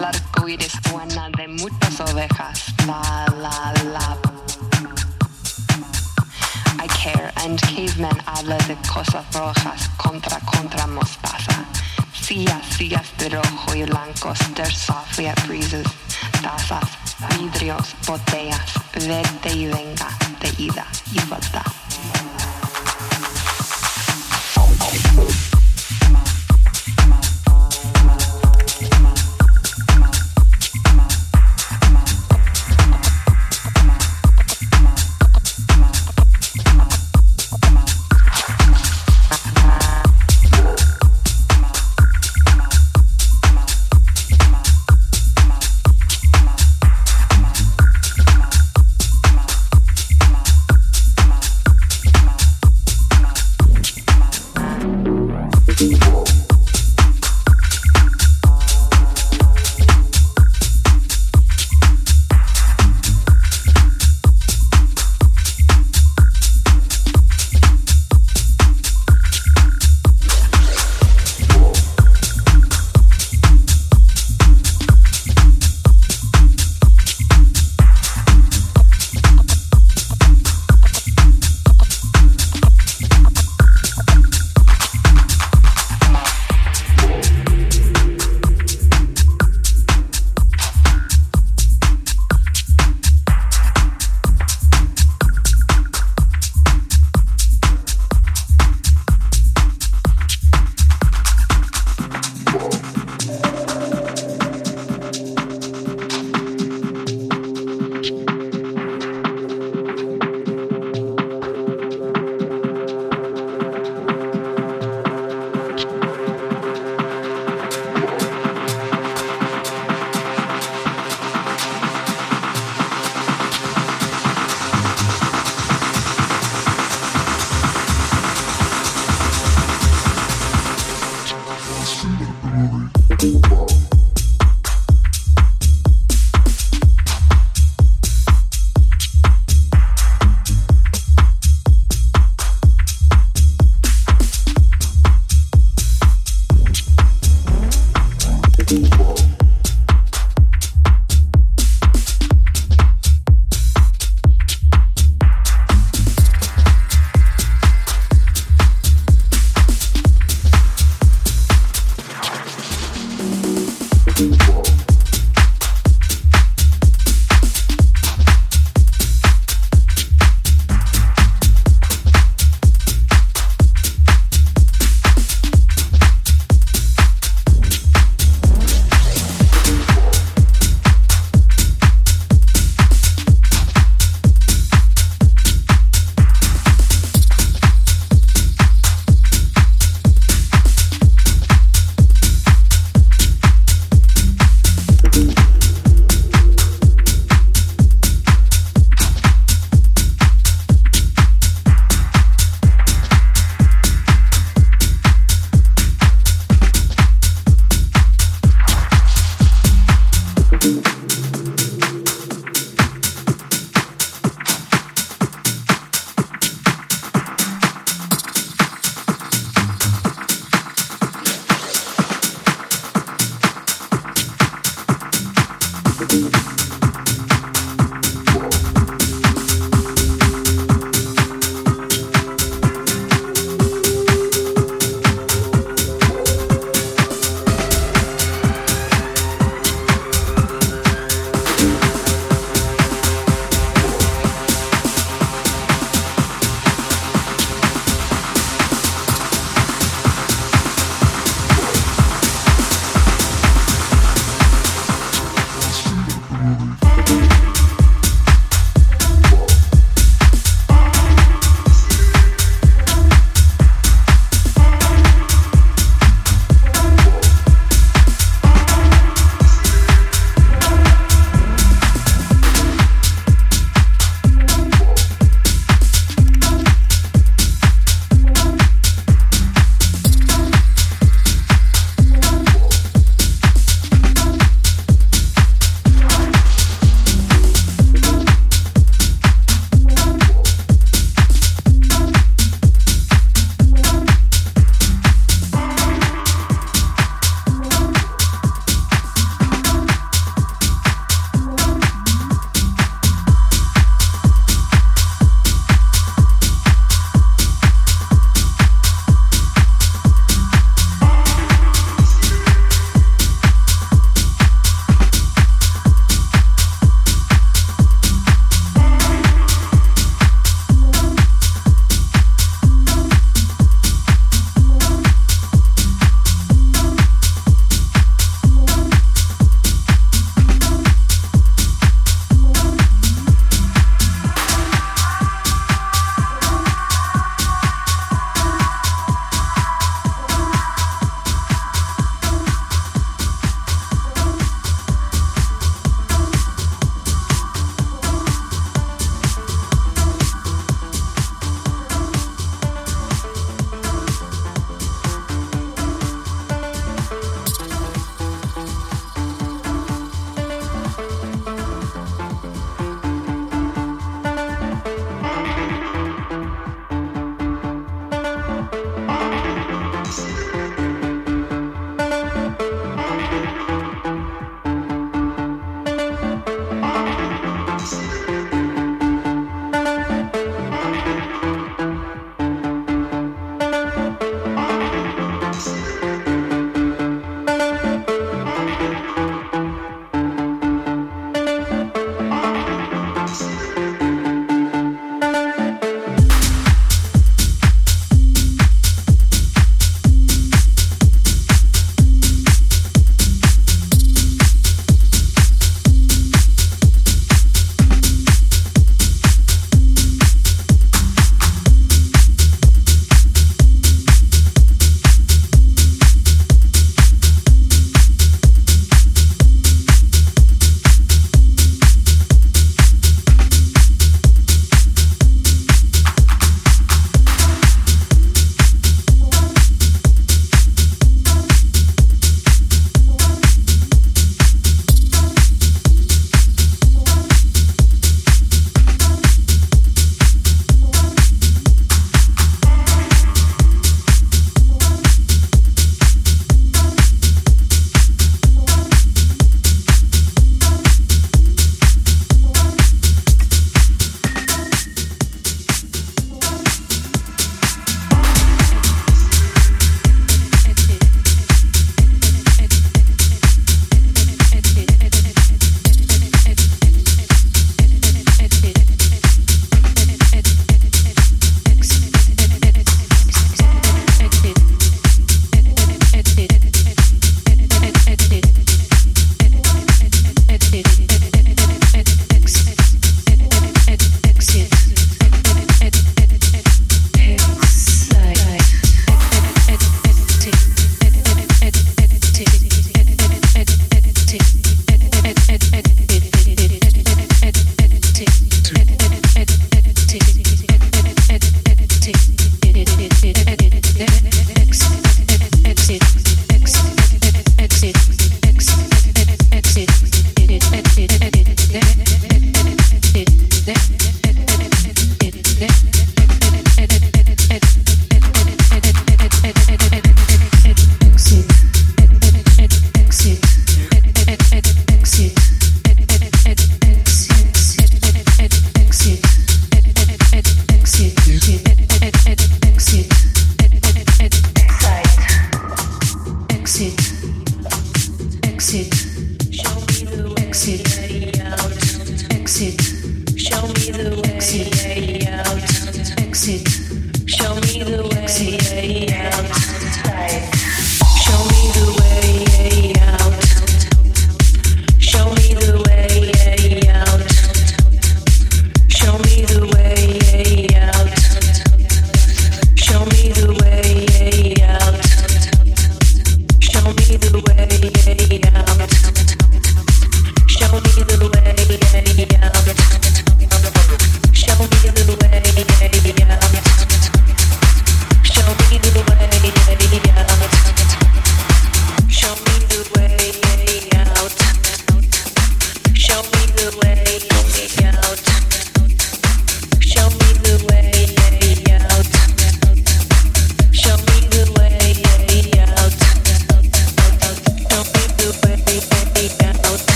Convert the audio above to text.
el arco iris, de muchas ovejas. La, la, la. I care, and caveman habla de cosas rojas, contra, contra mostaza. Sillas, sillas de rojo y blancos, stir softly at breezes. Tazas, vidrios, botellas, vete y venga, de ida y vuelta.